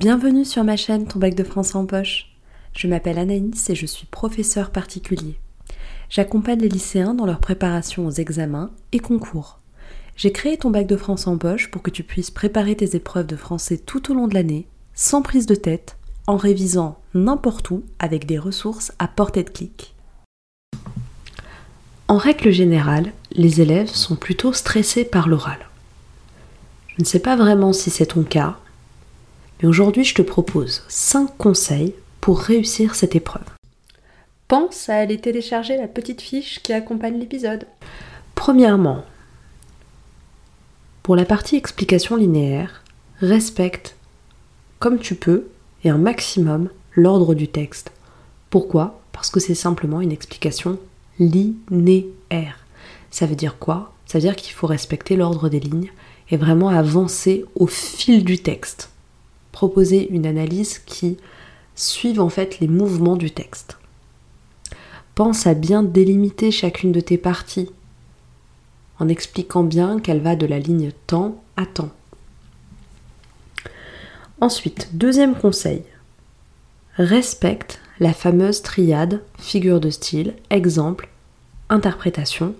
Bienvenue sur ma chaîne Ton bac de français en poche. Je m'appelle Anaïs et je suis professeur particulier. J'accompagne les lycéens dans leur préparation aux examens et concours. J'ai créé ton bac de français en poche pour que tu puisses préparer tes épreuves de français tout au long de l'année, sans prise de tête, en révisant n'importe où avec des ressources à portée de clic. En règle générale, les élèves sont plutôt stressés par l'oral. Je ne sais pas vraiment si c'est ton cas, mais aujourd'hui je te propose 5 conseils pour réussir cette épreuve. Pense à aller télécharger la petite fiche qui accompagne l'épisode. Premièrement, pour la partie explication linéaire, respecte comme tu peux et un maximum l'ordre du texte. Pourquoi? Parce que c'est simplement une explication linéaire. Ça veut dire quoi? Ça veut dire qu'il faut respecter l'ordre des lignes et vraiment avancer au fil du texte. Proposer une analyse qui suive en fait les mouvements du texte. Pense à bien délimiter chacune de tes parties en expliquant bien qu'elle va de la ligne temps à temps. Ensuite, deuxième conseil, respecte la fameuse triade figure de style, exemple, interprétation.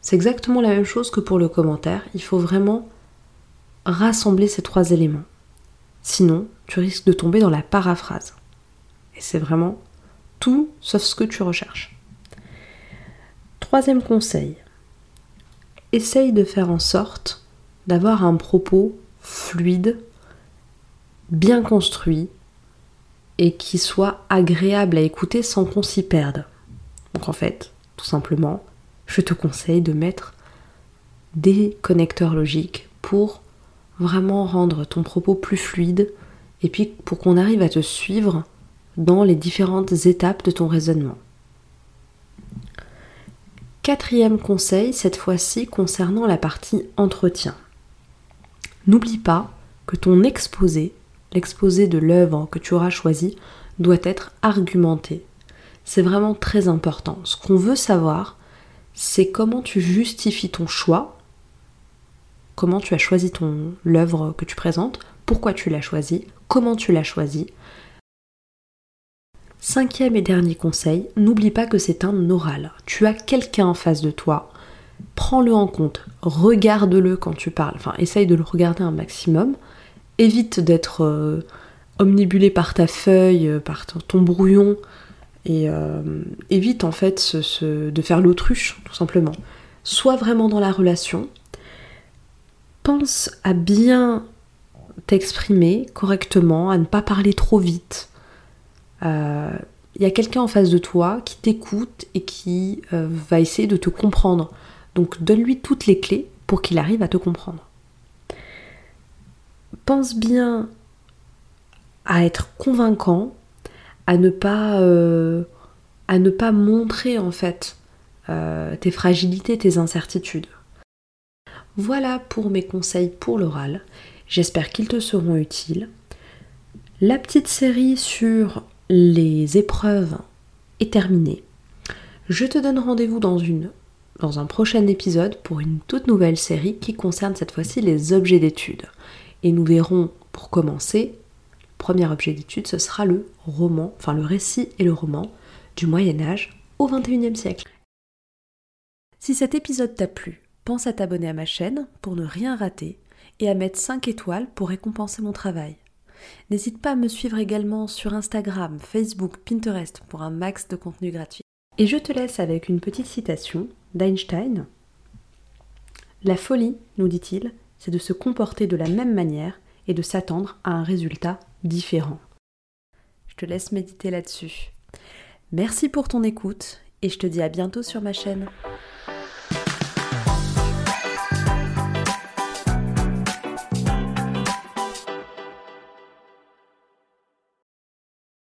C'est exactement la même chose que pour le commentaire, il faut vraiment rassembler ces trois éléments. Sinon, tu risques de tomber dans la paraphrase. Et c'est vraiment tout sauf ce que tu recherches. Troisième conseil, essaye de faire en sorte d'avoir un propos fluide, bien construit et qui soit agréable à écouter sans qu'on s'y perde. Donc en fait, tout simplement, je te conseille de mettre des connecteurs logiques pour vraiment rendre ton propos plus fluide et puis pour qu'on arrive à te suivre dans les différentes étapes de ton raisonnement. Quatrième conseil, cette fois-ci concernant la partie entretien. N'oublie pas que ton exposé, l'exposé de l'œuvre que tu auras choisi, doit être argumenté. C'est vraiment très important. Ce qu'on veut savoir, c'est comment tu justifies ton choix, comment tu as choisi ton l'œuvre que tu présentes, pourquoi tu l'as choisi, comment tu l'as choisi, Cinquième et dernier conseil, n'oublie pas que c'est un oral. Tu as quelqu'un en face de toi. Prends-le en compte, regarde-le quand tu parles, enfin essaye de le regarder un maximum. Évite d'être euh, omnibulé par ta feuille, euh, par ton, brouillon, et euh, évite en fait de faire l'autruche, tout simplement. Sois vraiment dans la relation. Pense à bien t'exprimer correctement, à ne pas parler trop vite, il euh, y a quelqu'un en face de toi qui t'écoute et qui euh, va essayer de te comprendre. Donc donne-lui toutes les clés pour qu'il arrive à te comprendre. Pense bien à être convaincant, à ne pas, euh, à ne pas montrer en fait tes fragilités, tes incertitudes. Voilà pour mes conseils pour l'oral. J'espère qu'ils te seront utiles. La petite série sur les épreuves est terminée. Je te donne rendez-vous dans une dans un prochain épisode pour une toute nouvelle série qui concerne cette fois-ci les objets d'étude. Et nous verrons pour commencer, le premier objet d'étude, ce sera le roman, enfin le récit et le roman du Moyen Âge au XXIe siècle. Si cet épisode t'a plu, pense à t'abonner à ma chaîne pour ne rien rater et à mettre 5 étoiles pour récompenser mon travail. N'hésite pas à me suivre également sur Instagram, Facebook, Pinterest pour un max de contenu gratuit. Et je te laisse avec une petite citation d'Einstein. La folie, nous dit-il, c'est de se comporter de la même manière et de s'attendre à un résultat différent. Je te laisse méditer là-dessus. Merci pour ton écoute et je te dis à bientôt sur ma chaîne.